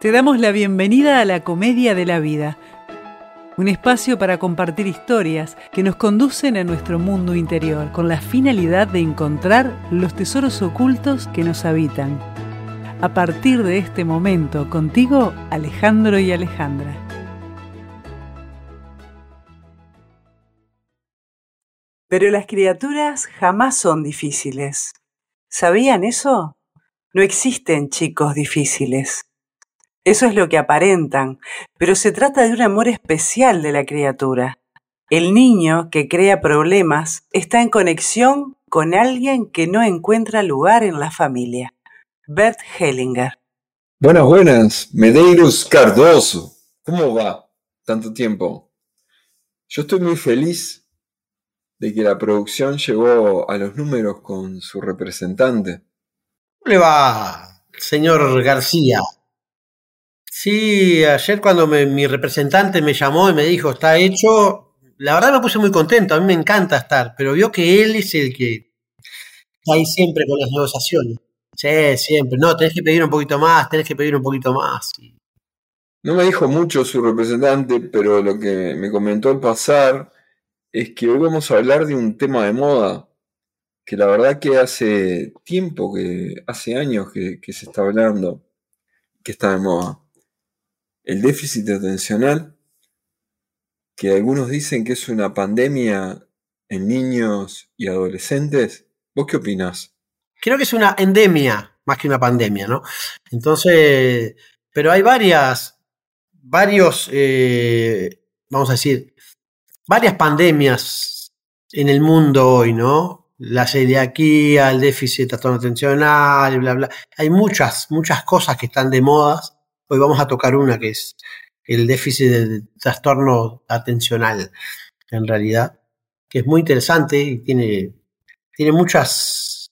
Te damos la bienvenida a la Comedia de la Vida, un espacio para compartir historias que nos conducen a nuestro mundo interior con la finalidad de encontrar los tesoros ocultos que nos habitan. A partir de este momento, contigo, Alejandro y Alejandra. Pero las criaturas jamás son difíciles. ¿Sabían eso? No existen chicos difíciles. Eso es lo que aparentan, pero se trata de un amor especial de la criatura. El niño que crea problemas está en conexión con alguien que no encuentra lugar en la familia. Bert Hellinger. Buenas, buenas. Medeiros Cardoso. ¿Cómo va? Tanto tiempo. Yo estoy muy feliz de que la producción llegó a los números con su representante. ¿Cómo le va, señor García? Sí, ayer cuando mi representante me llamó y me dijo está hecho, la verdad me puse muy contento, a mí me encanta estar, pero vio que él es el que está ahí siempre con las negociaciones. Sí, siempre. No, tenés que pedir un poquito más, tenés que pedir un poquito más. No me dijo mucho su representante, pero lo que me comentó al pasar es que hoy vamos a hablar de un tema de moda, que la verdad que hace tiempo, que hace años que, que se está hablando, que está de moda el déficit atencional, que algunos dicen que es una pandemia en niños y adolescentes. ¿Vos qué opinás? Creo que es una endemia más que una pandemia, ¿no? Entonces, pero hay varias, varios, eh, vamos a decir, varias pandemias en el mundo hoy, ¿no? La celiaquía, el déficit de trastorno atencional, bla, bla. Hay muchas, muchas cosas que están de modas Hoy vamos a tocar una que es el déficit de trastorno atencional, en realidad, que es muy interesante y tiene, tiene muchas,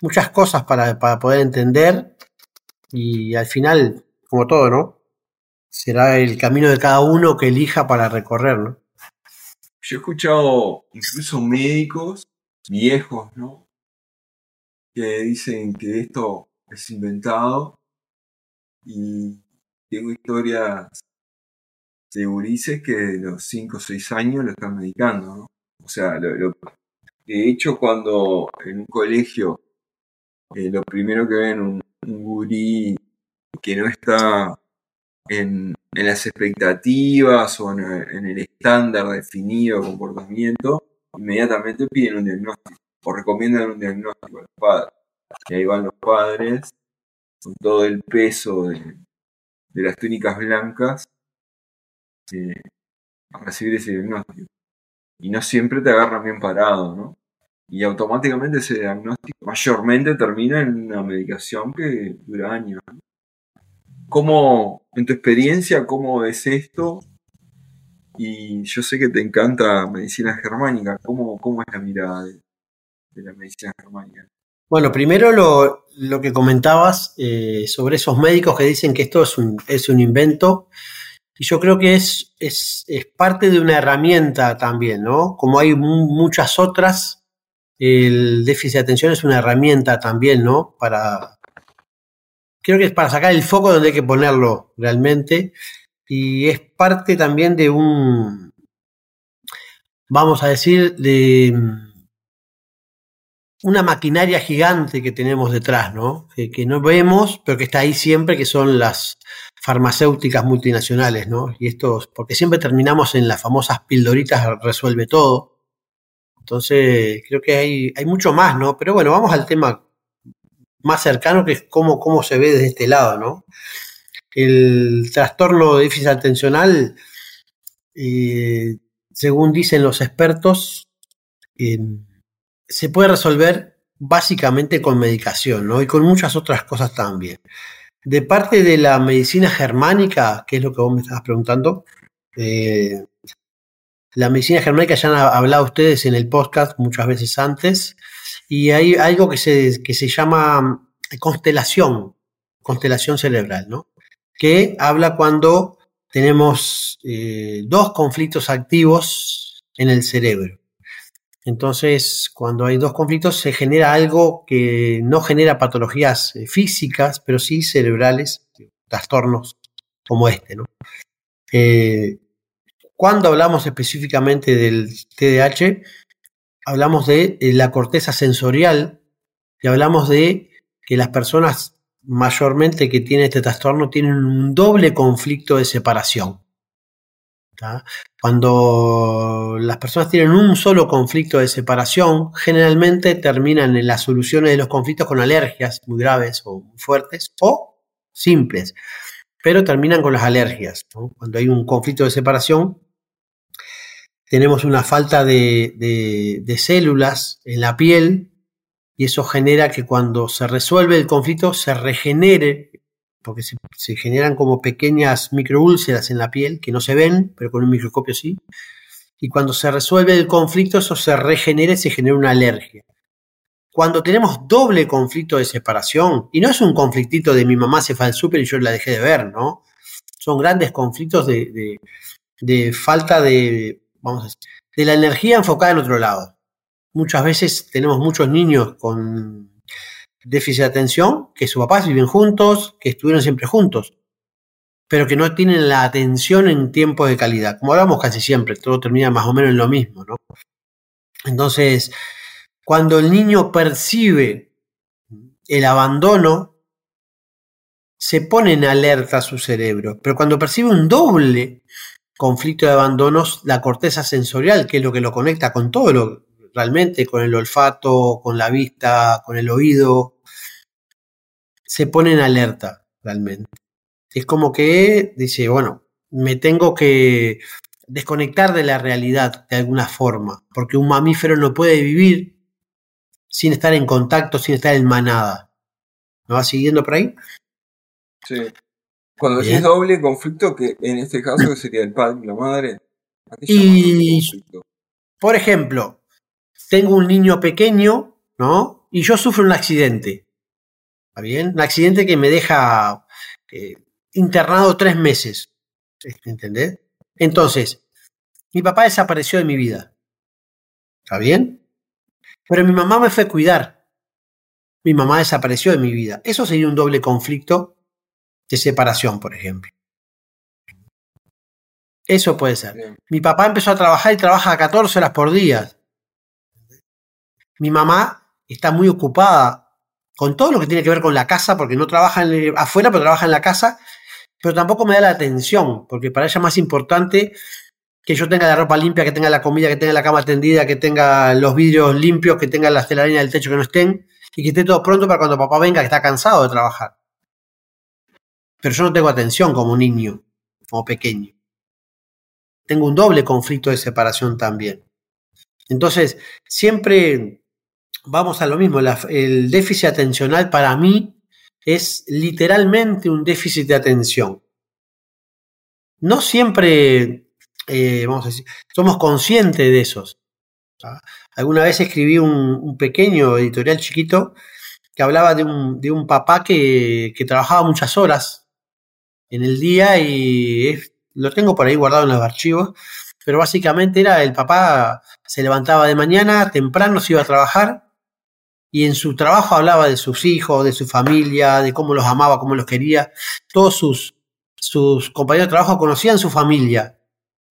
muchas cosas para, para poder entender y al final, como todo, ¿no? Será el camino de cada uno que elija para recorrer, ¿no? Yo he escuchado incluso médicos viejos, ¿no? Que dicen que esto es inventado y tengo historias de gurises que de los 5 o 6 años lo están medicando, ¿no? O sea, de hecho cuando en un colegio eh, lo primero que ven un, un gurí que no está en, las expectativas o en, el estándar definido de comportamiento, inmediatamente piden un diagnóstico o recomiendan un diagnóstico a los padres. Y ahí van los padres con todo el peso de, de las túnicas blancas eh, a recibir ese diagnóstico. Y no siempre te agarran bien parado, ¿no? Y automáticamente ese diagnóstico mayormente termina en una medicación que dura años. ¿Cómo, en tu experiencia, cómo ves esto? Y yo sé que te encanta medicina germánica. ¿Cómo, cómo es la mirada de la medicina germánica? Bueno, primero lo, lo que comentabas eh, sobre esos médicos que dicen que esto es un, es un invento. Y yo creo que es, es, es, parte de una herramienta también, ¿no? Como hay muchas otras, el déficit de atención es una herramienta también, ¿no? Para. Creo que es para sacar el foco donde hay que ponerlo realmente. Y es parte también de un. Vamos a decir, de una maquinaria gigante que tenemos detrás, ¿no? Que, no vemos, pero que está ahí siempre, que son las farmacéuticas multinacionales, ¿no? Y esto, porque siempre terminamos en las famosas pildoritas resuelve todo. Entonces, creo que hay, hay mucho más, ¿no? Pero bueno, vamos al tema más cercano, que es cómo, cómo se ve desde este lado, ¿no? El trastorno de déficit atencional, eh, según dicen los expertos, se puede resolver básicamente con medicación, ¿no? Y con muchas otras cosas también. De parte de la medicina germánica, que es lo que vos me estabas preguntando, eh, la medicina germánica ya han hablado ustedes en el podcast muchas veces antes, y hay algo que se, que se llama constelación, constelación cerebral, ¿no? Que habla cuando tenemos eh, dos conflictos activos en el cerebro. Entonces, cuando hay dos conflictos, se genera algo que no genera patologías eh, físicas, pero sí cerebrales, trastornos como este. Eh, cuando hablamos específicamente del TDAH, hablamos de la corteza sensorial y hablamos de que las personas mayormente que tienen este trastorno tienen un doble conflicto de separación. Cuando las personas tienen un solo conflicto de separación, generalmente terminan en las soluciones de los conflictos con alergias muy graves o muy fuertes o simples, pero terminan con las alergias. Cuando hay un conflicto de separación, tenemos una falta de, de células en la piel y eso genera que cuando se resuelve el conflicto se regenere porque se, generan como pequeñas microúlceras en la piel que no se ven, pero con un microscopio sí. Y cuando se resuelve el conflicto, eso se regenera y se genera una alergia. Cuando tenemos doble conflicto de separación, y no es un conflictito de mi mamá se fue al súper y yo la dejé de ver, ¿no? Son grandes conflictos de, de falta de, vamos a decir, de la energía enfocada en otro lado. Muchas veces tenemos muchos niños con déficit de atención, que sus papás viven juntos, que estuvieron siempre juntos, pero que no tienen la atención en tiempos de calidad. Como hablamos casi siempre, todo termina más o menos en lo mismo, ¿no? Entonces, cuando el niño percibe el abandono, se pone en alerta su cerebro, pero cuando percibe un doble conflicto de abandonos, la corteza sensorial, que es lo que lo conecta con todo lo realmente, con el olfato, con la vista, con el oído, se pone en alerta realmente. Es como que dice, bueno, me tengo que desconectar de la realidad de alguna forma, porque un mamífero no puede vivir sin estar en contacto, sin estar en manada. ¿Me va siguiendo por ahí? Sí. Cuando decís doble conflicto, que en este caso sería el padre y la madre. Y, por ejemplo, tengo un niño pequeño, ¿no? Y yo sufro un accidente bien? Un accidente que me deja eh, internado tres meses. ¿Entendés? Entonces, mi papá desapareció de mi vida. ¿Está bien? Pero mi mamá me fue a cuidar. Mi mamá desapareció de mi vida. Eso sería un doble conflicto de separación, por ejemplo. Eso puede ser. Mi papá empezó a trabajar y trabaja 14 horas por día. Mi mamá está muy ocupada con todo lo que tiene que ver con la casa, porque no trabaja afuera, pero trabaja en la casa, pero tampoco me da la atención, porque para ella es más importante que yo tenga la ropa limpia, que tenga la comida, que tenga la cama tendida, que tenga los vidrios limpios, que tenga las telarañas del techo que no estén, y que esté todo pronto para cuando papá venga, que está cansado de trabajar. Pero yo no tengo atención como niño, como pequeño. Tengo un doble conflicto de separación también. Entonces, siempre vamos a lo mismo, el déficit atencional para mí es literalmente un déficit de atención. No siempre, eh, vamos a decir, somos conscientes de esos. Alguna vez escribí un, pequeño editorial chiquito que hablaba de un, papá que, trabajaba muchas horas en el día y lo tengo por ahí guardado en los archivos, pero básicamente era el papá se levantaba de mañana, temprano se iba a trabajar, y en su trabajo hablaba de sus hijos, de su familia, de cómo los amaba, cómo los quería. Todos sus, sus compañeros de trabajo conocían su familia,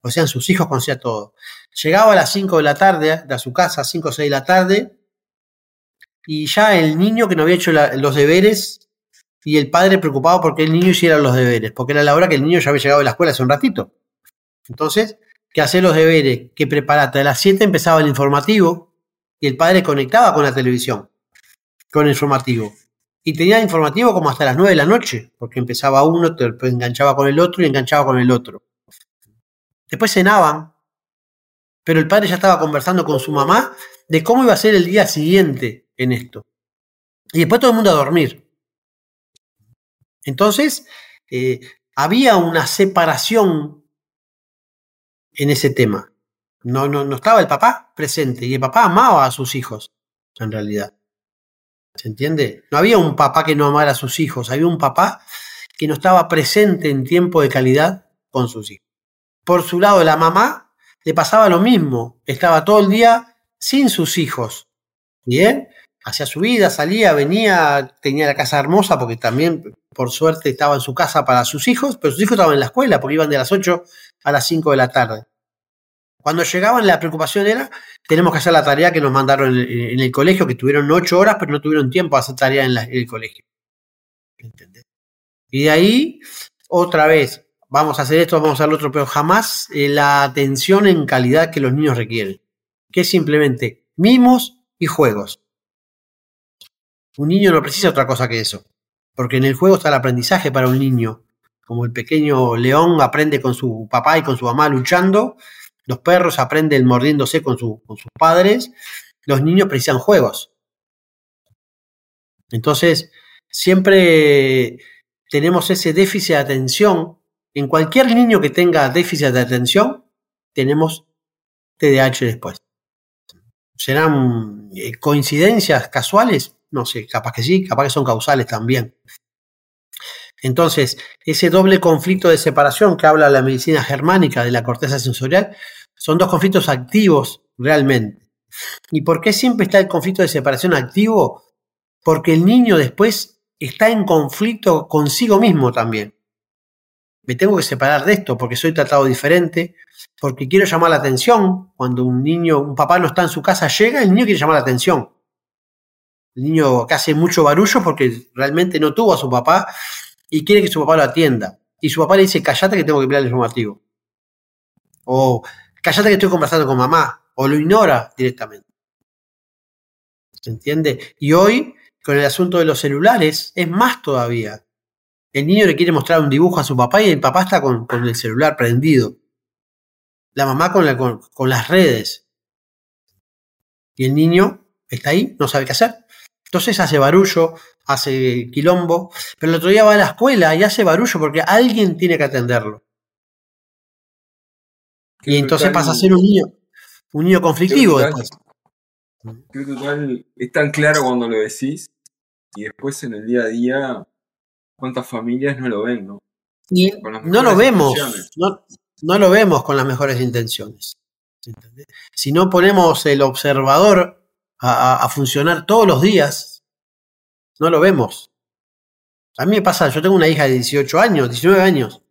conocían sus hijos, conocían todo. Llegaba a las 5 de la tarde de su casa, 5 o 6 de la tarde, y ya el niño que no había hecho los deberes y el padre preocupado porque el niño hiciera los deberes, porque era la hora que el niño ya había llegado de la escuela hace un ratito. Entonces, que hacer los deberes, que preparate. A las 7 empezaba el informativo y el padre conectaba con la televisión con informativo. Y tenía informativo como hasta las 9 de la noche, porque empezaba uno, enganchaba con el otro y enganchaba con el otro. Después cenaban, pero el padre ya estaba conversando con su mamá de cómo iba a ser el día siguiente en esto. Y después todo el mundo a dormir. Entonces, eh, había una separación en ese tema. No, no, no estaba el papá presente y el papá amaba a sus hijos, en realidad. ¿Se entiende? No había un papá que no amara a sus hijos, había un papá que no estaba presente en tiempo de calidad con sus hijos. Por su lado, la mamá le pasaba lo mismo, estaba todo el día sin sus hijos. Bien, hacía su vida, salía, venía, tenía la casa hermosa porque también, por suerte, estaba en su casa para sus hijos, pero sus hijos estaban en la escuela porque iban de las 8 a las 5 de la tarde. Cuando llegaban, la preocupación era, tenemos que hacer la tarea que nos mandaron en, el colegio, que tuvieron 8 horas, pero no tuvieron tiempo a hacer tarea en, el colegio. Y de ahí, otra vez, vamos a hacer esto, vamos a hacer lo otro, pero jamás eh, la atención en calidad que los niños requieren, que es simplemente mimos y juegos. Un niño no precisa otra cosa que eso, porque en el juego está el aprendizaje para un niño. Como el pequeño león aprende con su papá y con su mamá luchando, los perros aprenden mordiéndose con, sus padres, los niños precisan juegos. Entonces, siempre tenemos ese déficit de atención. En cualquier niño que tenga déficit de atención, tenemos TDAH después. ¿Serán eh, coincidencias casuales? No sé, capaz que sí, capaz que son causales también. Entonces, ese doble conflicto de separación que habla la medicina germánica de la corteza sensorial, son dos conflictos activos realmente. ¿Y por qué siempre está el conflicto de separación activo? Porque el niño después está en conflicto consigo mismo también. Me tengo que separar de esto porque soy tratado diferente, porque quiero llamar la atención. Cuando un niño, un papá no está en su casa, llega, el niño quiere llamar la atención. El niño que hace mucho barullo porque realmente no tuvo a su papá y quiere que su papá lo atienda. Y su papá le dice, callate que tengo que mirar el informativo. O callate que estoy conversando con mamá. O lo ignora directamente. ¿Se entiende? Y hoy, con el asunto de los celulares, es más todavía. El niño le quiere mostrar un dibujo a su papá y el papá está con, el celular prendido. La mamá con, con las redes. Y el niño está ahí, no sabe qué hacer. Entonces hace barullo, hace quilombo, pero el otro día va a la escuela y hace barullo porque alguien tiene que atenderlo. Y entonces pasa a ser un niño, un niño conflictivo después. Creo que es tan claro cuando lo decís y después en el día a día cuántas familias no lo ven, ¿no? Y no lo vemos, no, no, lo vemos con las mejores intenciones. Si no ponemos el observador a, funcionar todos los días, no lo vemos. A mí me pasa, yo tengo una hija de 18 años, 19 años,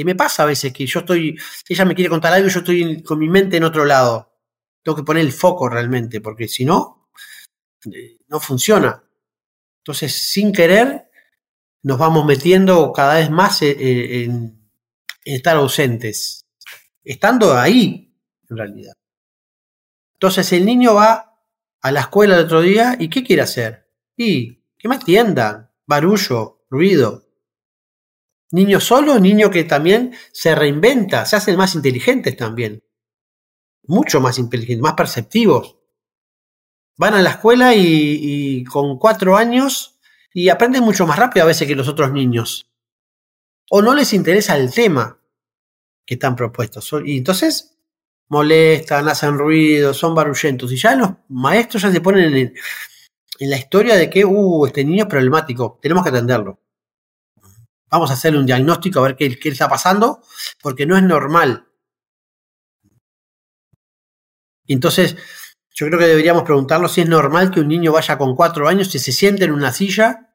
y me pasa a veces que yo estoy, ella me quiere contar algo y yo estoy con mi mente en otro lado. Tengo que poner el foco realmente, porque si no, eh, no funciona. Entonces, sin querer, nos vamos metiendo cada vez más eh, eh, en estar ausentes, estando ahí, en realidad. Entonces, el niño va a la escuela el otro día y ¿qué quiere hacer? Y que me atiendan, barullo, ruido. Niño solo, niño que también se reinventa, se hacen más inteligentes también. Mucho más inteligentes, más perceptivos. Van a la escuela y, con cuatro años y aprenden mucho más rápido a veces que los otros niños. O no les interesa el tema que están propuestos. Y entonces molestan, hacen ruido, son barullentos. Y ya los maestros ya se ponen en, la historia de que, uh, este niño es problemático, tenemos que atenderlo. Vamos a hacerle un diagnóstico a ver qué, qué está pasando, porque no es normal. Entonces, yo creo que deberíamos preguntarnos si es normal que un niño vaya con cuatro años y se siente en una silla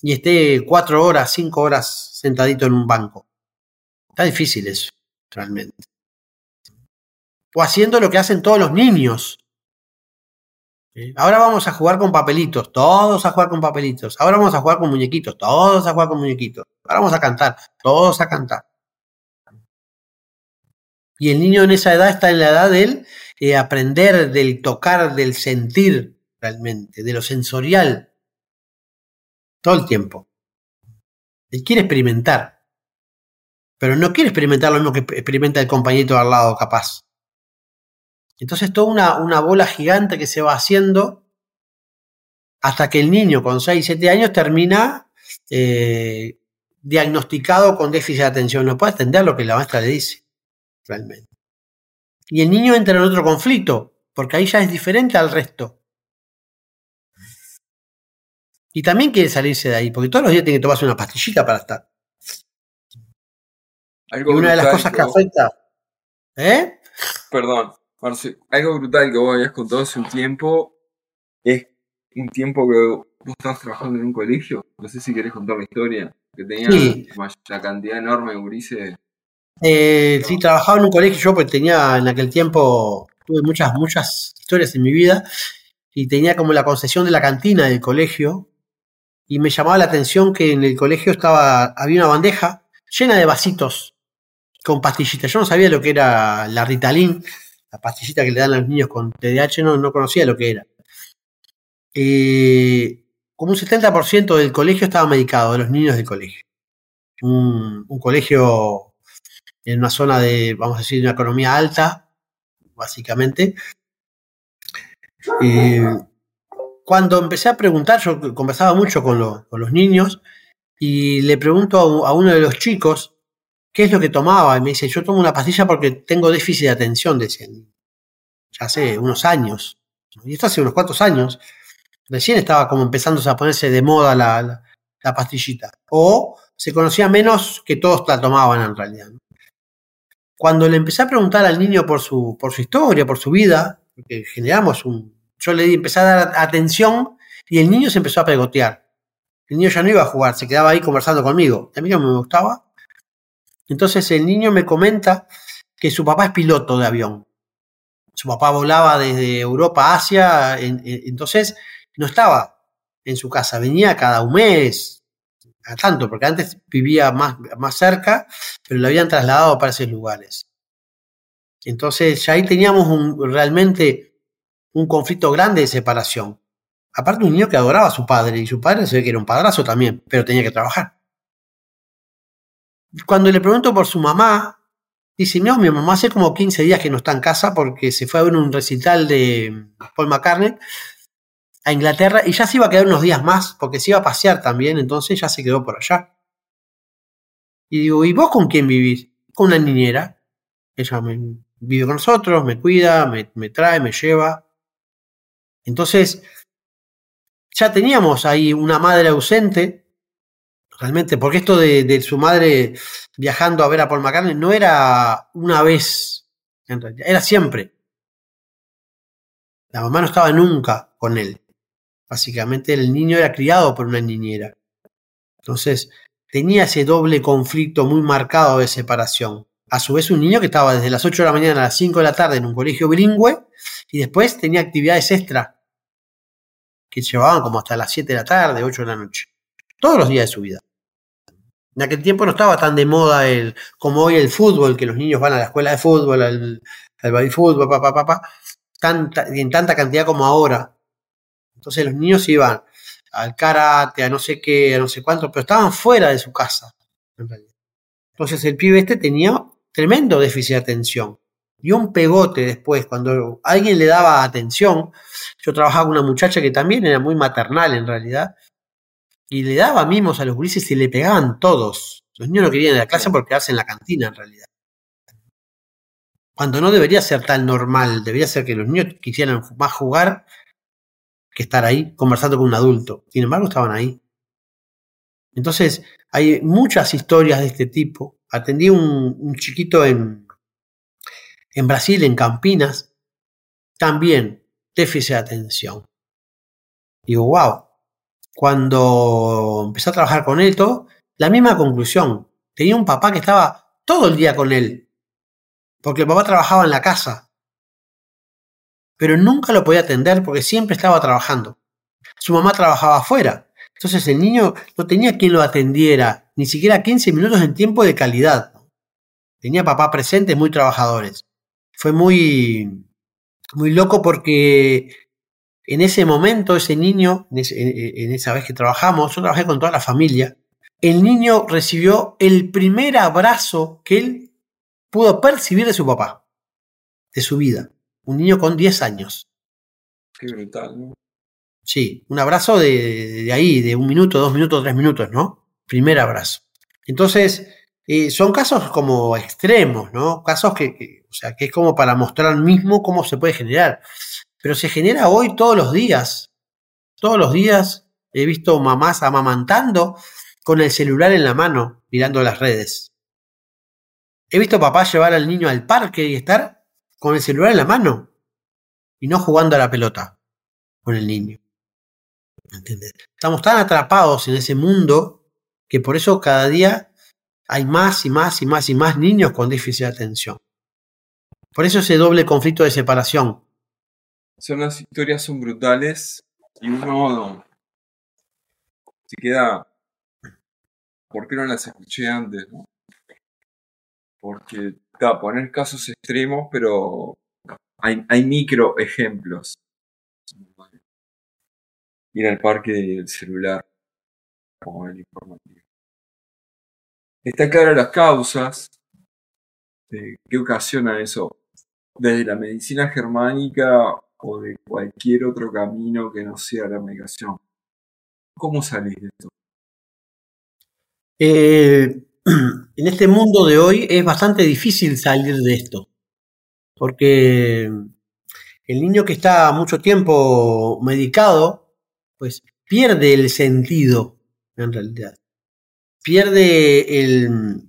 y esté cuatro horas, cinco horas sentadito en un banco. Está difícil eso, realmente o haciendo lo que hacen todos los niños. Ahora vamos a jugar con papelitos, todos a jugar con papelitos. Ahora vamos a jugar con muñequitos, todos a jugar con muñequitos. Ahora vamos a cantar, todos a cantar. Y el niño en esa edad está en la edad del eh, aprender, del tocar, del sentir realmente, de lo sensorial. Todo el tiempo. Él quiere experimentar. Pero no quiere experimentar lo mismo que experimenta el compañito al lado, capaz. Entonces toda una, una bola gigante que se va haciendo hasta que el niño con 6, 7 años termina eh, diagnosticado con déficit de atención. No puede atender lo que la maestra le dice, realmente. Y el niño entra en otro conflicto, porque ahí ya es diferente al resto. Y también quiere salirse de ahí, porque todos los días tiene que tomarse una pastillita para estar. y una de las cosas que afecta. ¿Eh? Perdón algo brutal que vos habías contado hace un tiempo es un tiempo que vos estabas trabajando en un colegio. No sé si querés contar la historia. Que tenía Sí. la cantidad enorme de gurises. Eh, sí, trabajaba en un colegio, yo pues tenía en aquel tiempo, tuve muchas, muchas historias en mi vida y tenía como la concesión de la cantina del colegio y me llamaba la atención que en el colegio estaba, había una bandeja llena de vasitos con pastillitas. Yo no sabía lo que era la Ritalin, la pastillita que le dan a los niños con TDAH, no, no conocía lo que era. Eh, como un 70% del colegio estaba medicado, de los niños del colegio. Un, colegio en una zona de, vamos a decir, de una economía alta, básicamente. Eh, cuando empecé a preguntar, yo conversaba mucho con, lo- con los niños y le pregunto a, uno de los chicos qué es lo que tomaba y me dice, yo tomo una pastilla porque tengo déficit de atención, decía. Ya hace unos años. Y esto hace unos cuantos años. Recién estaba como empezándose a ponerse de moda la, la- la pastillita. O se conocía menos que todos la tomaban en realidad. Cuando le empecé a preguntar al niño por su, por su historia, por su vida, porque generamos un. Yo le empecé a dar atención y el niño se empezó a pegotear. El niño ya no iba a jugar, se quedaba ahí conversando conmigo. A mí no me gustaba. Entonces el niño me comenta que su papá es piloto de avión. Su papá volaba desde Europa a Asia, en- en- entonces no estaba en su casa, venía cada un mes, a tanto, porque antes vivía más, más cerca, pero lo habían trasladado para esos lugares. Entonces ya ahí teníamos un, realmente un conflicto grande de separación. Aparte un niño que adoraba a su padre, y su padre se ve que era un padrazo también, pero tenía que trabajar. Cuando le pregunto por su mamá, dice, no, mi mamá hace como 15 días que no está en casa porque se fue a ver un recital de Paul McCartney a Inglaterra y ya se iba a quedar unos días más porque se iba a pasear también, entonces ya se quedó por allá. Y digo, ¿y vos con quién vivís? Con una niñera. Ella me, vive con nosotros, me cuida, me, me trae, me lleva. Entonces, ya teníamos ahí una madre ausente, realmente, porque esto de, de su madre viajando a ver a Paul McCartney no era una vez, en realidad, era siempre. La mamá no estaba nunca con él. Básicamente el niño era criado por una niñera. Entonces tenía ese doble conflicto muy marcado de separación. A su vez un niño que estaba desde las 8 de la mañana a las 5 de la tarde en un colegio bilingüe y después tenía actividades extra que llevaban como hasta las 7 de la tarde, 8 de la noche. Todos los días de su vida. En aquel tiempo no estaba tan de moda el, como hoy el fútbol, que los niños van a la escuela de fútbol, al, al fútbol, papá, papá, en tanta cantidad como ahora. Entonces los niños iban al karate, a no sé qué, a no sé cuánto, pero estaban fuera de su casa, en realidad. Entonces el pibe este tenía tremendo déficit de atención. Y un pegote después, cuando alguien le daba atención, yo trabajaba con una muchacha que también era muy maternal en realidad, y le daba mimos a los grises y le pegaban todos. Los niños no querían ir a la clase por quedarse en la cantina en realidad. Cuando no debería ser tan normal, debería ser que los niños quisieran más jugar que estar ahí conversando con un adulto. Sin embargo, estaban ahí. Entonces, hay muchas historias de este tipo. Atendí un, un chiquito en, en Brasil, en Campinas, también déficit de atención. Digo, wow. Cuando empecé a trabajar con él, todo, la misma conclusión. Tenía un papá que estaba todo el día con él, porque el papá trabajaba en la casa, pero nunca lo podía atender porque siempre estaba trabajando. Su mamá trabajaba afuera, entonces el niño no tenía quien lo atendiera, ni siquiera 15 minutos en tiempo de calidad. Tenía papá presentes muy trabajadores. Fue muy, muy loco porque en ese momento, ese niño, en, en, esa vez que trabajamos, yo trabajé con toda la familia, el niño recibió el primer abrazo que él pudo percibir de su papá, de su vida. Un niño con 10 años. Qué brutal, ¿no? Sí, un abrazo de, de, ahí, de un minuto, dos minutos, tres minutos, ¿no? Primer abrazo. Entonces, eh, son casos como extremos, ¿no? Casos que, que, o sea, que es como para mostrar mismo cómo se puede generar. Pero se genera hoy todos los días. Todos los días he visto mamás amamantando con el celular en la mano, mirando las redes. He visto papás llevar al niño al parque y estar con el celular en la mano y no jugando a la pelota con el niño. ¿Entendés? Estamos tan atrapados en ese mundo que por eso cada día hay más y más y más y más niños con déficit de atención. Por eso ese doble conflicto de separación. Son las historias son brutales y uno se queda. ¿Por qué no las escuché antes? Porque, poner casos extremos, pero hay, micro ejemplos. Ir al parque del celular o el informativo. Está clara las causas de qué ocasiona eso, desde la medicina germánica o de cualquier otro camino que no sea la medicación. ¿Cómo salís de esto? Eh, en este mundo de hoy es bastante difícil salir de esto, porque el niño que está mucho tiempo medicado, pues pierde el sentido, en realidad. Pierde el,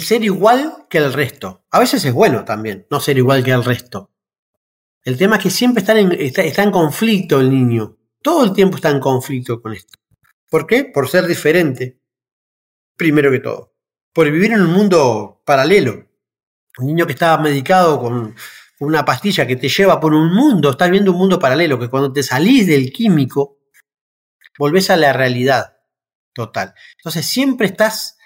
ser igual que el resto. A veces es bueno también, no ser igual que el resto. El tema es que siempre está en conflicto el niño. Todo el tiempo está en conflicto con esto. ¿Por qué? Por ser diferente. Primero que todo. Por vivir en un mundo paralelo. Un niño que está medicado con una pastilla que te lleva por un mundo, estás viendo un mundo paralelo, que cuando te salís del químico, volvés a la realidad total. Entonces siempre estás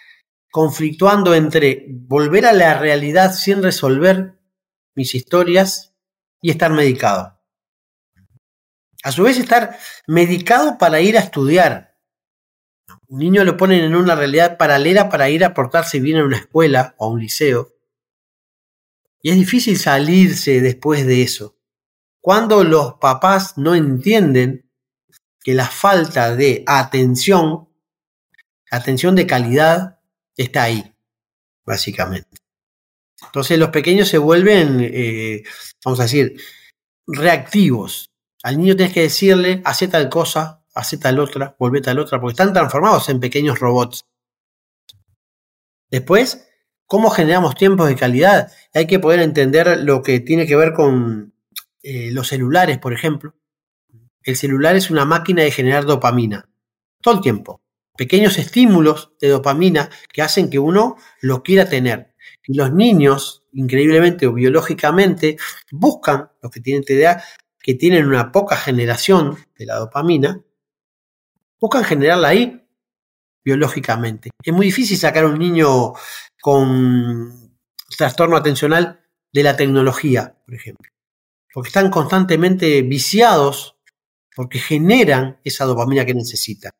conflictuando entre volver a la realidad sin resolver mis historias y estar medicado. A su vez estar medicado para ir a estudiar, un niño lo ponen en una realidad paralela para ir a portarse bien en una escuela o a un liceo. Y es difícil salirse después de eso. Cuando los papás no entienden que la falta de atención, atención de calidad, está ahí, básicamente. Entonces los pequeños se vuelven, eh, vamos a decir, reactivos. Al niño tienes que decirle, hace tal cosa, hace tal otra, volvé tal otra, porque están transformados en pequeños robots. Después, ¿cómo generamos tiempos de calidad? Hay que poder entender lo que tiene que ver con eh, los celulares, por ejemplo. El celular es una máquina de generar dopamina, todo el tiempo. Pequeños estímulos de dopamina que hacen que uno lo quiera tener. Y los niños, increíblemente o biológicamente, buscan, los que tienen TDA, que tienen una poca generación de la dopamina, buscan generarla ahí biológicamente. Es muy difícil sacar a un niño con trastorno atencional de la tecnología, por ejemplo, porque están constantemente viciados porque generan esa dopamina que necesita.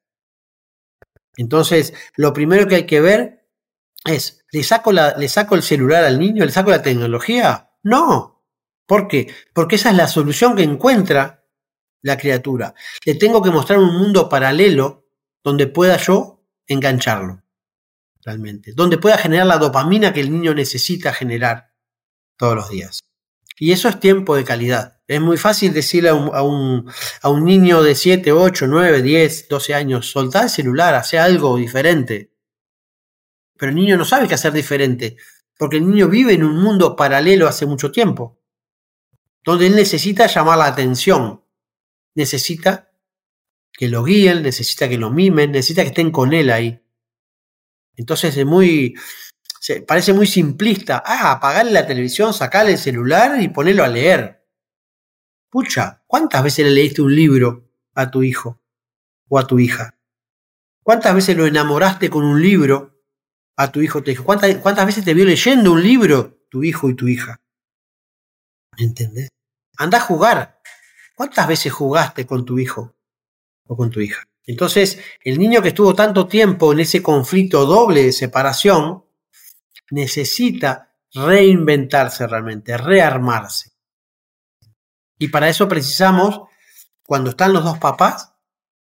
Entonces, lo primero que hay que ver es, ¿le saco, ¿le saco el celular al niño? ¿Le saco la tecnología? No. ¿Por qué? Porque esa es la solución que encuentra la criatura. Le tengo que mostrar un mundo paralelo donde pueda yo engancharlo, realmente. Donde pueda generar la dopamina que el niño necesita generar todos los días. Y eso es tiempo de calidad. Es muy fácil decirle a un, a un, niño de 7, 8, 9, 10, 12 años, soltar el celular, hacer algo diferente. Pero el niño no sabe qué hacer diferente, porque el niño vive en un mundo paralelo hace mucho tiempo, donde él necesita llamar la atención, necesita que lo guíen, necesita que lo mimen, necesita que estén con él ahí. Entonces es muy, parece muy simplista. Ah, apagarle la televisión, sacarle el celular y ponerlo a leer. Pucha, ¿cuántas veces le leíste un libro a tu hijo o a tu hija? ¿Cuántas veces lo enamoraste con un libro a tu hijo o tu hija? ¿Cuántas, ¿Cuántas veces te vio leyendo un libro tu hijo y tu hija? ¿Entendés? Anda a jugar, ¿Cuántas veces jugaste con tu hijo o con tu hija? Entonces, el niño que estuvo tanto tiempo en ese conflicto doble de separación necesita reinventarse realmente, rearmarse. Y para eso precisamos, cuando están los dos papás,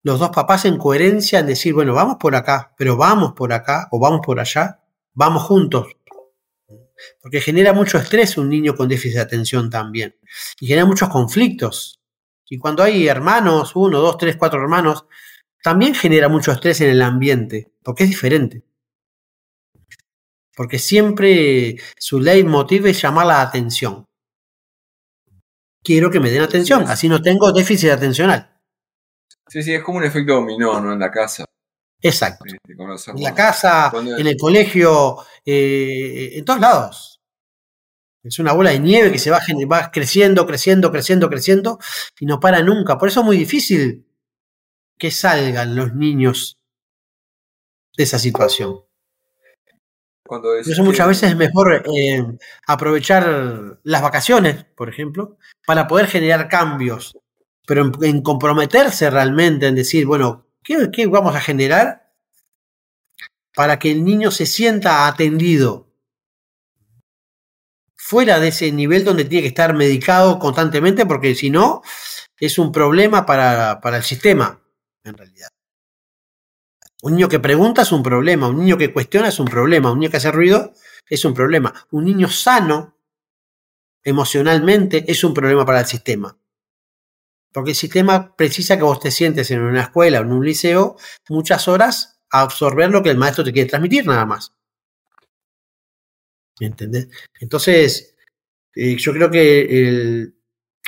los dos papás en coherencia en decir, bueno, vamos por acá, pero vamos por acá o vamos por allá, vamos juntos. Porque genera mucho estrés un niño con déficit de atención también. Y genera muchos conflictos. Y cuando hay hermanos, uno, dos, tres, cuatro hermanos, también genera mucho estrés en el ambiente, porque es diferente. Porque siempre su leitmotiv es llamar la atención. quiero que me den atención, así no tengo déficit atencional. Sí, sí, es como un efecto dominó, ¿no? En la casa. Exacto. Este, En la casa, en el colegio, eh, en todos lados. Es una bola de nieve que se va, va creciendo, creciendo, creciendo, creciendo y no para nunca. Por eso es muy difícil que salgan los niños de esa situación. Cuando Por decís eso muchas que- veces es mejor eh, aprovechar las vacaciones, por ejemplo, para poder generar cambios, pero en, en comprometerse realmente, en decir, bueno, ¿qué, qué vamos a generar para que el niño se sienta atendido? Fuera de ese nivel donde tiene que estar medicado constantemente, porque si no, es un problema para, para el sistema, en realidad. Un niño que pregunta es un problema, un niño que cuestiona es un problema, un niño que hace ruido es un problema. Un niño sano emocionalmente es un problema para el sistema. Porque el sistema precisa que vos te sientes en una escuela o en un liceo muchas horas a absorber lo que el maestro te quiere transmitir nada más. ¿Me entendés? Entonces, eh, yo creo que el,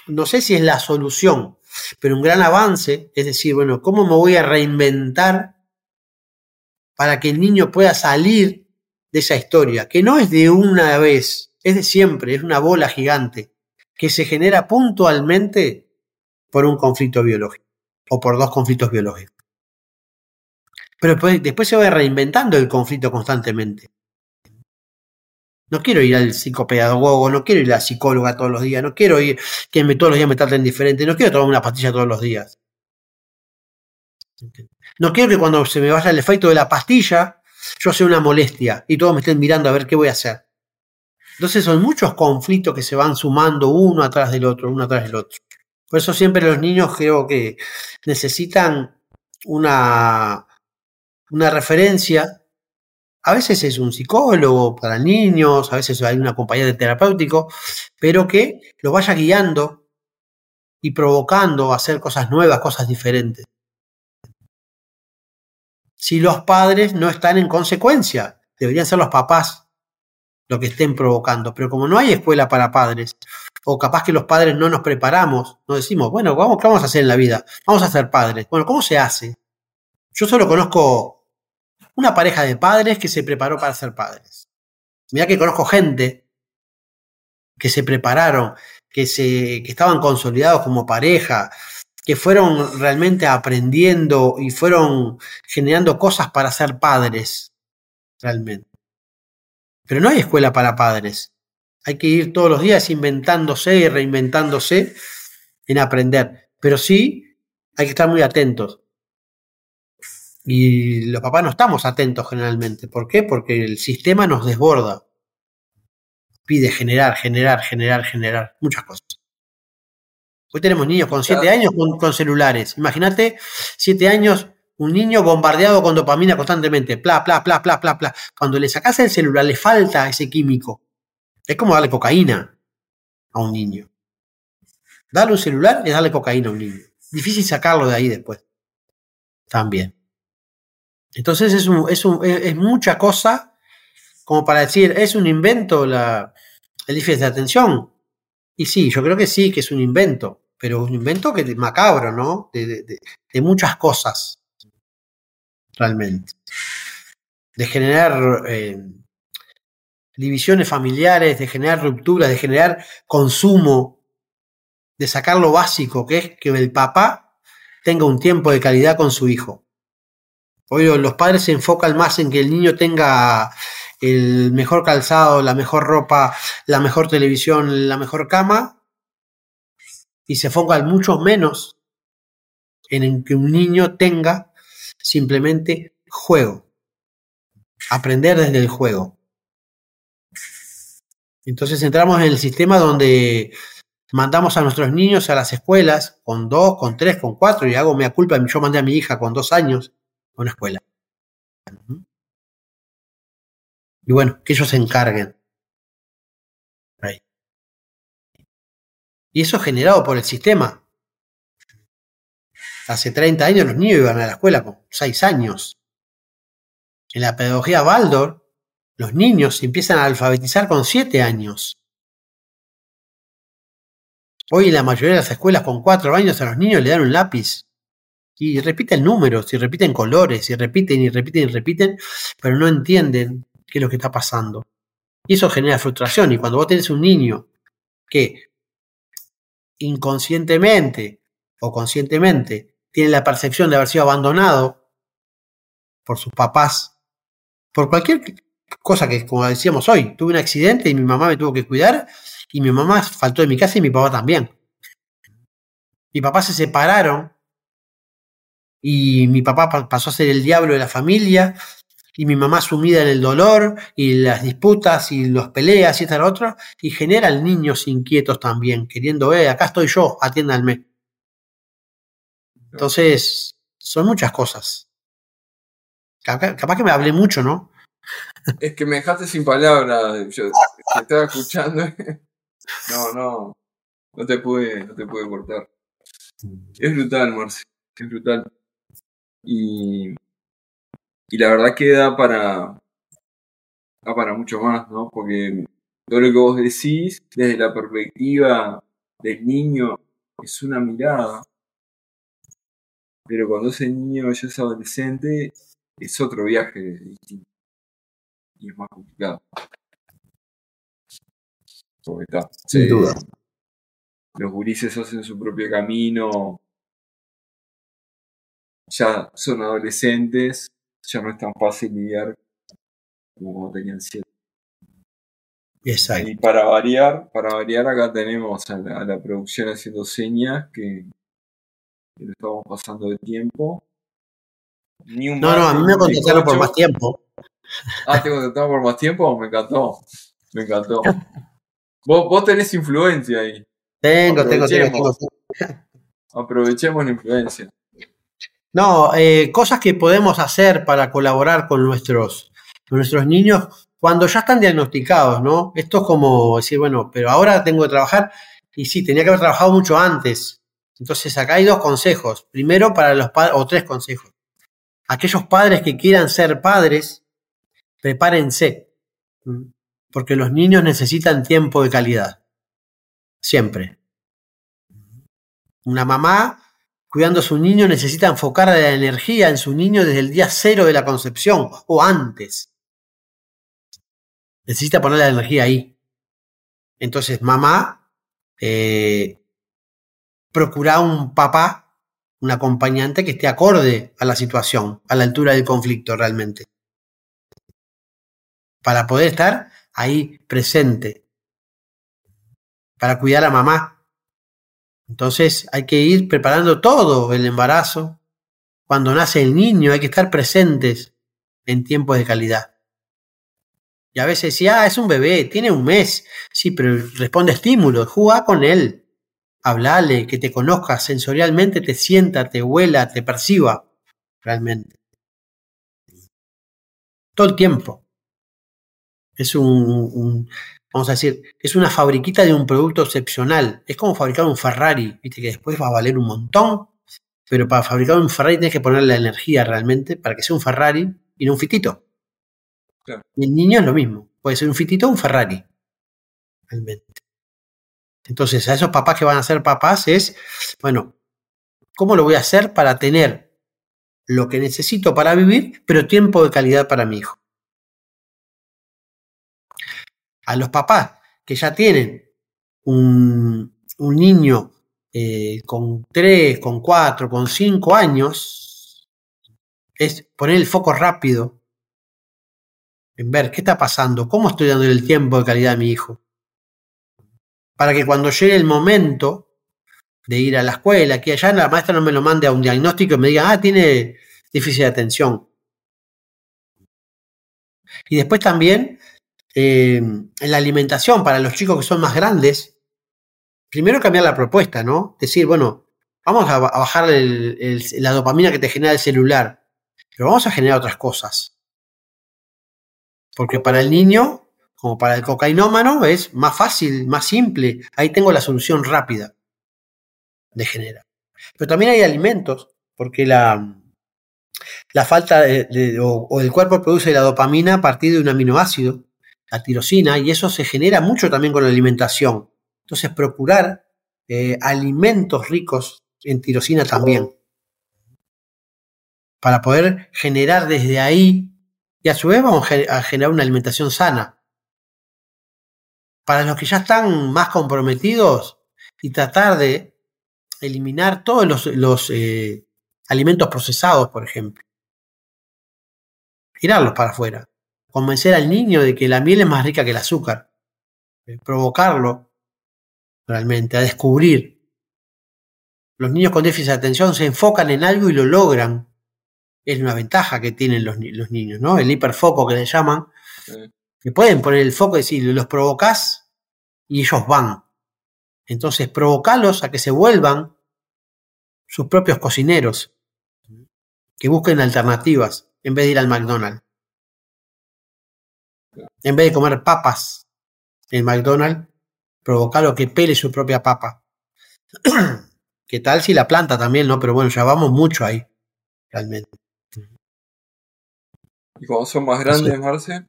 no sé si es la solución, pero un gran avance es decir, bueno, ¿cómo me voy a reinventar para que el niño pueda salir de esa historia, que no es de una vez, es de siempre, es una bola gigante, que se genera puntualmente por un conflicto biológico o por dos conflictos biológicos. Pero después, después se va reinventando el conflicto constantemente. No quiero ir al psicopedagogo, no quiero ir a la psicóloga todos los días, no quiero ir que todos los días me traten diferente, no quiero tomar una pastilla todos los días. No quiero que cuando se me vaya el efecto de la pastilla, yo sea una molestia y todos me estén mirando a ver qué voy a hacer. Entonces son muchos conflictos que se van sumando uno atrás del otro, uno atrás del otro. Por eso siempre los niños creo que necesitan una, una referencia. A veces es un psicólogo para niños, a veces hay un acompañante terapéutico, pero que lo vaya guiando y provocando a hacer cosas nuevas, cosas diferentes si los padres no están en consecuencia. Deberían ser los papás lo que estén provocando. Pero como no hay escuela para padres, o capaz que los padres no nos preparamos, no decimos, bueno, ¿qué vamos a hacer en la vida? Vamos a ser padres. Bueno, ¿cómo se hace? Yo solo conozco una pareja de padres que se preparó para ser padres. Mira que conozco gente que se prepararon, que, se, que estaban consolidados como pareja, que fueron realmente aprendiendo y fueron generando cosas para ser padres, realmente. Pero no hay escuela para padres. Hay que ir todos los días inventándose y reinventándose en aprender. Pero sí hay que estar muy atentos. Y los papás no estamos atentos generalmente. ¿Por qué? Porque el sistema nos desborda. Pide generar, generar, generar, generar. Muchas cosas. Hoy tenemos niños con 7 años con, con celulares. Imagínate, 7 años, un niño bombardeado con dopamina constantemente. Pla, pla, pla, pla, pla, pla. Cuando le sacas el celular, le falta ese químico. Es como darle cocaína a un niño. Darle un celular es darle cocaína a un niño. Difícil sacarlo de ahí después. También. Entonces es, es, es mucha cosa como para decir, ¿es un invento la, el déficit de atención? Y sí, yo creo que sí, que es un invento, pero un invento que macabro, ¿no? De, de muchas cosas, realmente. De generar eh, divisiones familiares, de generar rupturas, de generar consumo, de sacar lo básico, que es que el papá tenga un tiempo de calidad con su hijo. Hoy los padres se enfocan más en que el niño tenga el mejor calzado, la mejor ropa, la mejor televisión, la mejor cama, y se enfocan mucho menos en que un niño tenga simplemente juego, aprender desde el juego. Entonces entramos en el sistema donde mandamos a nuestros niños a las escuelas con dos, con tres, con cuatro, y hago mea culpa, yo mandé a mi hija con dos años una escuela. Y bueno, que ellos se encarguen. Ahí. Y eso generado por el sistema. Hace 30 años los niños iban a la escuela con 6 años. En la pedagogía Waldorf, los niños se empiezan a alfabetizar con 7 años. Hoy en la mayoría de las escuelas con cuatro años a los niños le dan un lápiz y repiten números, y repiten colores, y repiten y repiten y repiten, pero no entienden qué es lo que está pasando. Y eso genera frustración. Y cuando vos tenés un niño que inconscientemente o conscientemente tiene la percepción de haber sido abandonado por sus papás, por cualquier cosa que, como decíamos hoy, tuve un accidente y mi mamá me tuvo que cuidar y mi mamá faltó de mi casa y mi papá también. Mi papá se separaron y mi papá pasó a ser el diablo de la familia y mi mamá sumida en el dolor y las disputas y las peleas y y otra, y generan niños inquietos también, queriendo, eh, acá estoy yo, atiéndanme. Entonces, son muchas cosas. Capaz, que me hablé mucho, ¿no? Es que me dejaste sin palabras, yo estaba escuchando. No, no, no te pude, no te pude cortar. Es brutal, Marce, es brutal. Y y la verdad que da para, da para mucho más, ¿no? Porque todo lo que vos decís desde la perspectiva del niño es una mirada, pero cuando ese niño ya es adolescente es otro viaje distinto y es más complicado. está, Sin duda. Los gurises hacen su propio camino, ya son adolescentes ya no es tan fácil lidiar como cuando tenían siete. Exacto. Y para variar, para variar acá tenemos a la, producción haciendo señas que, que estamos pasando de tiempo. no, no, a mí me contestaron por más tiempo. Ah, te contestaron por más tiempo, me encantó. Me encantó. vos, vos tenés influencia ahí. Tengo, tengo, tengo. Aprovechemos la influencia. No, eh, cosas que podemos hacer para colaborar con nuestros, nuestros niños cuando ya están diagnosticados, ¿no? Esto es como decir, bueno, pero ahora tengo que trabajar y sí, tenía que haber trabajado mucho antes. Entonces acá hay dos consejos. Primero para los padres, o tres consejos. Aquellos padres que quieran ser padres, prepárense, porque los niños necesitan tiempo de calidad. Siempre. Una mamá cuidando a su niño necesita enfocar la energía en su niño desde el día cero de la concepción o antes. Necesita poner la energía ahí. Entonces, mamá, eh, procura un papá, un acompañante que esté acorde a la situación, a la altura del conflicto realmente. Para poder estar ahí presente. Para cuidar a mamá, entonces hay que ir preparando todo el embarazo. Cuando nace el niño hay que estar presentes en tiempos de calidad. Y a veces decía, ah, es un bebé, tiene un mes. Sí, pero responde estímulos, juega con él. Hablale, que te conozca sensorialmente, te sienta, te huela, te perciba realmente. Todo el tiempo. Es un, vamos a decir, es una fabriquita de un producto excepcional. Es como fabricar un Ferrari, viste que después va a valer un montón, pero para fabricar un Ferrari tienes que ponerle la energía realmente para que sea un Ferrari y no un fitito. Y el niño es lo mismo, puede ser un fitito o un Ferrari. Realmente. Entonces, a esos papás que van a ser papás es, bueno, ¿cómo lo voy a hacer para tener lo que necesito para vivir, pero tiempo de calidad para mi hijo? A los papás que ya tienen un, niño eh, con 3, con 4, con 5 años, es poner el foco rápido en ver qué está pasando, cómo estoy dando el tiempo de calidad a mi hijo. Para que cuando llegue el momento de ir a la escuela, que allá la maestra no me lo mande a un diagnóstico y me diga, ah, tiene difícil de atención. Y después también eh, en la alimentación para los chicos que son más grandes, primero cambiar la propuesta, ¿no? Decir, bueno, vamos a, bajar la dopamina que te genera el celular, pero vamos a generar otras cosas. Porque para el niño, como para el cocainómano, es más fácil, más simple. Ahí tengo la solución rápida de generar. Pero también hay alimentos, porque la, falta o, el cuerpo produce la dopamina a partir de un aminoácido la tirosina, y eso se genera mucho también con la alimentación. Entonces, procurar eh, alimentos ricos en tirosina también. Para poder generar desde ahí, y a su vez vamos a generar una alimentación sana. Para los que ya están más comprometidos y tratar de eliminar todos los, eh, alimentos procesados, por ejemplo. Tirarlos para afuera. Convencer al niño de que la miel es más rica que el azúcar. Eh, provocarlo realmente a descubrir. Los niños con déficit de atención se enfocan en algo y lo logran. Es una ventaja que tienen los, niños, ¿no? El hiperfoco que le llaman. Que pueden poner el foco y decir, los provocás y ellos van. Entonces, provocarlos a que se vuelvan sus propios cocineros, que busquen alternativas en vez de ir al McDonald's. En vez de comer papas en McDonald's, provocarlo que pele su propia papa. ¿Qué tal si la planta también, no? Pero bueno, ya vamos mucho ahí, realmente. ¿Y cuando son más grandes, Marce?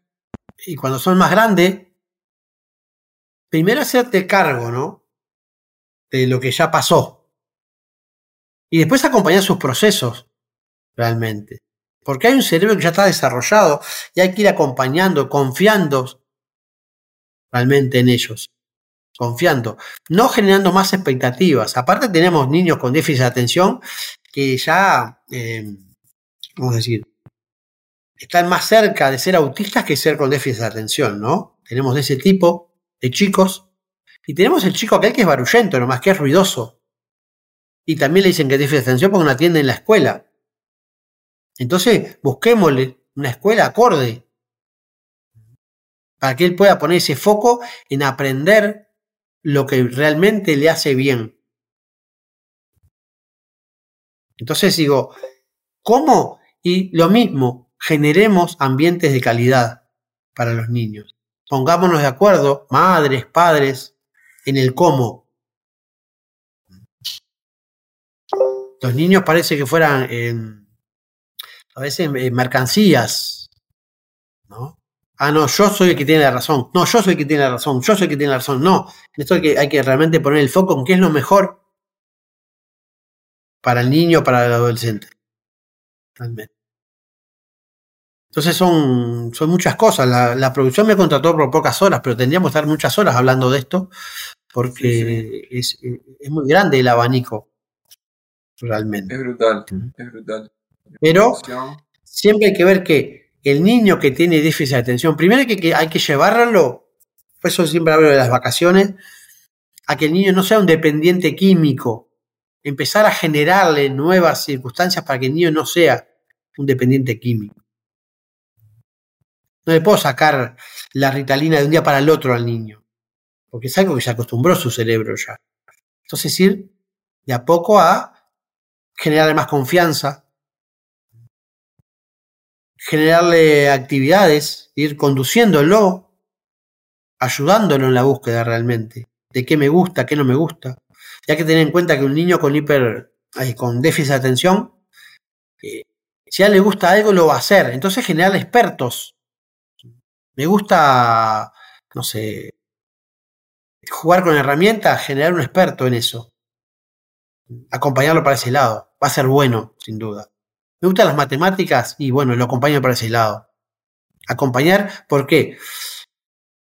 Y cuando son más grandes, primero hacerte cargo, ¿no? De lo que ya pasó. Y después acompañar sus procesos, realmente. Porque hay un cerebro que ya está desarrollado y hay que ir acompañando, confiando realmente en ellos. Confiando, no generando más expectativas. Aparte tenemos niños con déficit de atención que ya, eh, vamos a decir, están más cerca de ser autistas que ser con déficit de atención, ¿no? Tenemos ese tipo de chicos. Y tenemos el chico aquel que es barullento, nomás que es ruidoso. Y también le dicen que es déficit de atención porque no atiende en la escuela. Entonces, busquémosle una escuela acorde para que él pueda poner ese foco en aprender lo que realmente le hace bien. Entonces digo, ¿cómo? Y lo mismo, generemos ambientes de calidad para los niños. Pongámonos de acuerdo, madres, padres, en el cómo. Los niños parece que fueran a veces eh, mercancías, ¿no? Ah, no, yo soy el que tiene la razón. No, yo soy el que tiene la razón. Yo soy el que tiene la razón. No, esto hay que, hay que realmente poner el foco en qué es lo mejor para el niño, para el adolescente. Realmente. Entonces son, son muchas cosas. La, producción me contrató por pocas horas, pero tendríamos que estar muchas horas hablando de esto, porque Es, es, muy grande el abanico, realmente. Es brutal, es brutal. Pero siempre hay que ver que el niño que tiene déficit de atención, primero hay que, hay que llevarlo, por eso siempre hablo de las vacaciones, a que el niño no sea un dependiente químico, empezar a generarle nuevas circunstancias para que el niño no sea un dependiente químico. No le puedo sacar la ritalina de un día para el otro al niño, porque es algo que se acostumbró su cerebro ya. Entonces ir de a poco a generarle más confianza, generarle actividades, ir conduciéndolo, ayudándolo en la búsqueda realmente, de qué me gusta, qué no me gusta. Ya que tener en cuenta que un niño con hiper, con déficit de atención, eh, si a él le gusta algo, lo va a hacer. Entonces generar expertos. Me gusta, no sé, jugar con herramientas, generar un experto en eso. Acompañarlo para ese lado. Va a ser bueno, sin duda. Me gustan las matemáticas y bueno, lo acompaño para ese lado. Acompañar, ¿por qué?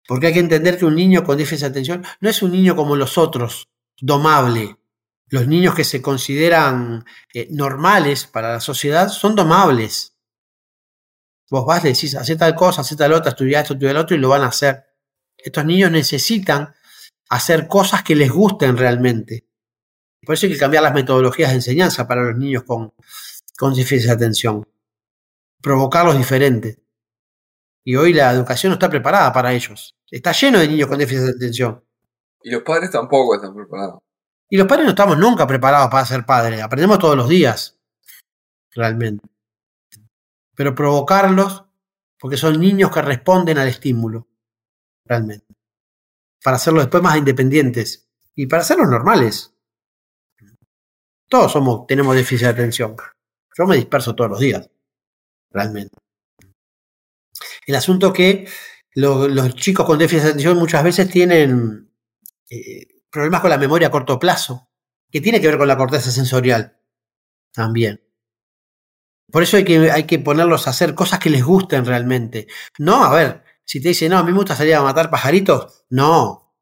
Porque hay que entender que un niño con déficit de atención no es un niño como los otros, domable. Los niños que se consideran eh, normales para la sociedad son domables. Vos vas, decís, hace tal cosa, hace tal otra, estudia esto, estudia lo otro y lo van a hacer. Estos niños necesitan hacer cosas que les gusten realmente. Por eso hay que cambiar las metodologías de enseñanza para los niños con, con déficit de atención. Provocarlos diferentes. Y hoy la educación no está preparada para ellos. Está lleno de niños con déficit de atención. Y los padres tampoco están preparados. Y los padres no estamos nunca preparados para ser padres. Aprendemos todos los días. Realmente. Pero provocarlos porque son niños que responden al estímulo. Realmente. Para hacerlos después más independientes. Y para hacerlos normales. Todos somos, tenemos déficit de atención. Yo me disperso todos los días, realmente. El asunto que los chicos con déficit de atención muchas veces tienen, eh, problemas con la memoria a corto plazo, que tiene que ver con la corteza sensorial también. Por eso hay que, hay que ponerlos a hacer cosas que les gusten realmente. No, a ver, si te dicen, no, a mí me gusta salir a matar pajaritos, no,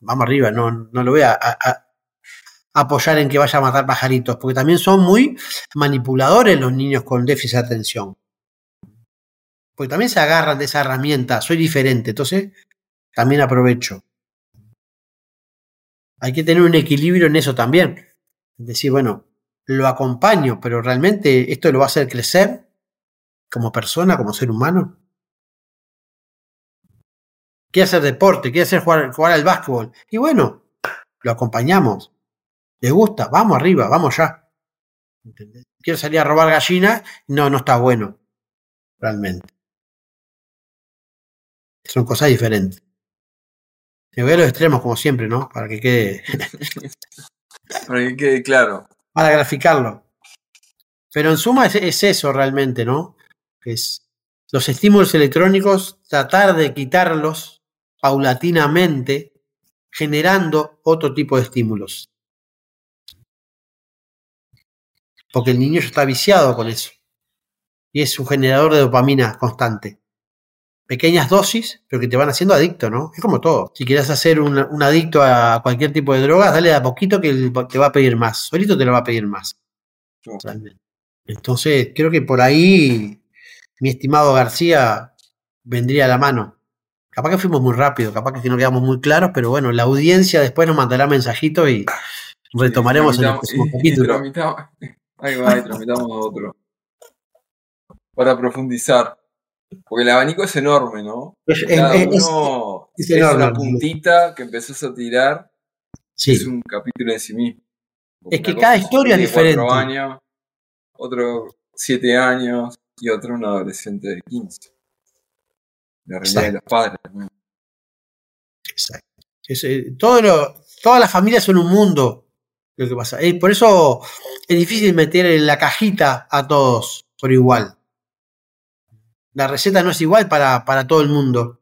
vamos arriba, no, no lo voy a, apoyar en que vaya a matar pajaritos, porque también son muy manipuladores los niños con déficit de atención. Porque también se agarran de esa herramienta, soy diferente, entonces también aprovecho. Hay que tener un equilibrio en eso también. Es decir, bueno, lo acompaño, pero realmente esto lo va a hacer crecer como persona, como ser humano. Quiere hacer deporte, quiere hacer jugar, jugar al básquetbol. Y bueno, lo acompañamos. ¿Le gusta? Vamos arriba, vamos ya. Quiere salir a robar gallinas, no, no está bueno. Realmente. Son cosas diferentes. Me voy a los extremos, como siempre, ¿no? Para que quede. Para que quede claro. Para graficarlo. Pero en suma es, es eso realmente, ¿no? Es los estímulos electrónicos, tratar de quitarlos paulatinamente, generando otro tipo de estímulos. Porque el niño ya está viciado con eso. Y es un generador de dopamina constante. Pequeñas dosis, pero que te van haciendo adicto, ¿no? Es como todo. Si quieres hacer un, un adicto a cualquier tipo de drogas, dale a poquito que te va a pedir más. Solito te lo va a pedir más. Entonces, creo que por ahí, mi estimado García, vendría a la mano. Capaz que fuimos muy rápido, capaz que no quedamos muy claros, pero bueno, la audiencia después nos mandará mensajitos y retomaremos en el próximo capítulo. Ahí va, y tramitamos otro. Para profundizar. Porque el abanico es enorme, ¿no? Es, Cada uno es, una puntita que empezás a tirar. Sí. Es un capítulo en sí mismo. es que cada historia es diferente. Cuatro años, otro siete años y otro un adolescente de 15. La realidad de los padres. Exacto. Eh, todo todas las familias son un mundo lo que pasa. Eh, por eso es difícil meter en la cajita a todos por igual. La receta no es igual para, para todo el mundo.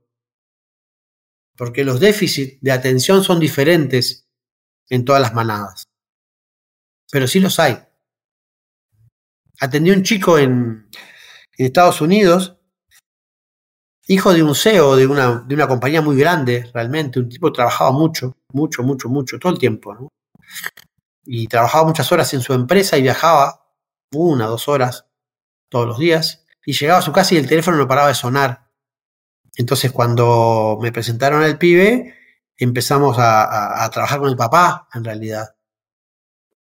Porque los déficits de atención son diferentes en todas las manadas. Pero sí los hay. Atendí a un chico en, Estados Unidos, hijo de un CEO de una, de una compañía muy grande, realmente, un tipo que trabajaba mucho, mucho, mucho, mucho, todo el tiempo. Y trabajaba muchas horas en su empresa y viajaba una, dos horas todos los días y llegaba a su casa y el teléfono no paraba de sonar. Entonces cuando me presentaron al pibe empezamos a, trabajar con el papá en realidad.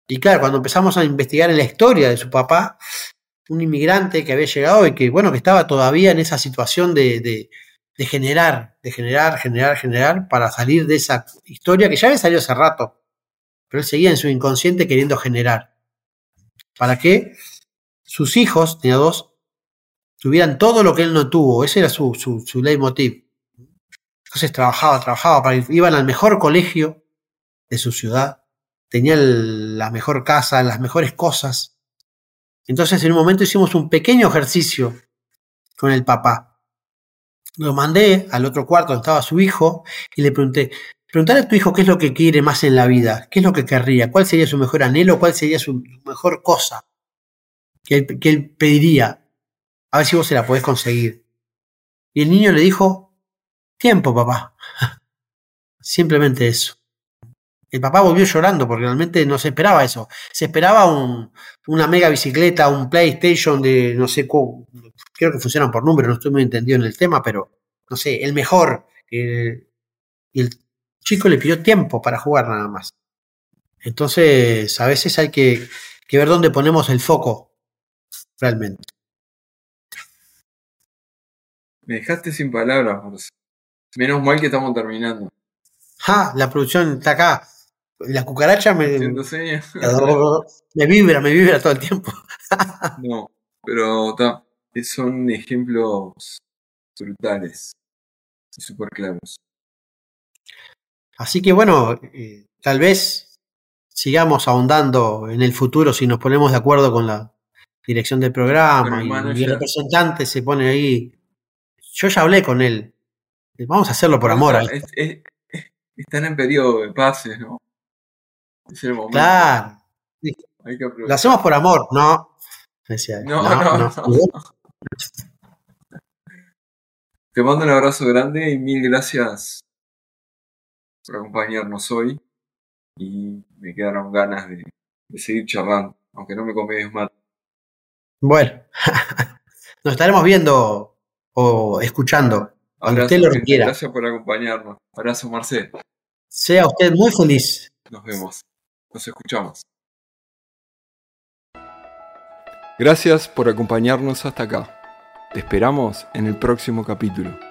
Y claro, cuando empezamos a investigar en la historia de su papá, un inmigrante que había llegado y que, bueno, que estaba todavía en esa situación de, de, de, generar, de generar, generar, generar, para salir de esa historia que ya había salido hace rato pero él seguía en su inconsciente queriendo generar. ¿Para que sus hijos, tenía dos, tuvieran todo lo que él no tuvo? Ese era su, su, leitmotiv. Entonces trabajaba, trabajaba, para, iban al mejor colegio de su ciudad, tenían la mejor casa, las mejores cosas. Entonces en un momento hicimos un pequeño ejercicio con el papá. Lo mandé al otro cuarto donde estaba su hijo y le pregunté, Preguntar a tu hijo qué es lo que quiere más en la vida, qué es lo que querría, cuál sería su mejor anhelo, cuál sería su mejor cosa que él, pediría. A ver si vos se la podés conseguir. Y el niño le dijo, tiempo, papá. Simplemente eso. El papá volvió llorando porque realmente no se esperaba eso. Se esperaba una mega bicicleta, un PlayStation de no sé cómo. Creo que funcionan por números, no estoy muy entendido en el tema, pero no sé, el mejor. y el chico le pidió tiempo para jugar nada más. Entonces, a veces hay que, ver dónde ponemos el foco realmente. Me dejaste sin palabras, Menos mal que estamos terminando. ¡Ja! La producción está acá. La cucaracha me. me vibra, me vibra todo el tiempo. no, pero son ejemplos brutales y súper claros. Así que bueno, eh, tal vez sigamos ahondando en el futuro si nos ponemos de acuerdo con la dirección del programa y, el representante se pone ahí. Yo ya hablé con él. Vamos a hacerlo por amor. Es, están en periodo de pases, ¿no? Es el momento. Claro. Hay que aprovechar. Lo hacemos por amor, ¿no? Decía, No, no, no. Te mando un abrazo grande y mil gracias por acompañarnos hoy. Y me quedaron ganas de, de seguir charlando, aunque no me comes más. Bueno, nos estaremos viendo o escuchando cuando Abrazo, usted lo requiera. Gracias por acompañarnos. Abrazo, Marcel. Sea usted muy feliz. Nos vemos. Nos escuchamos. Gracias por acompañarnos hasta acá. Te esperamos en el próximo capítulo.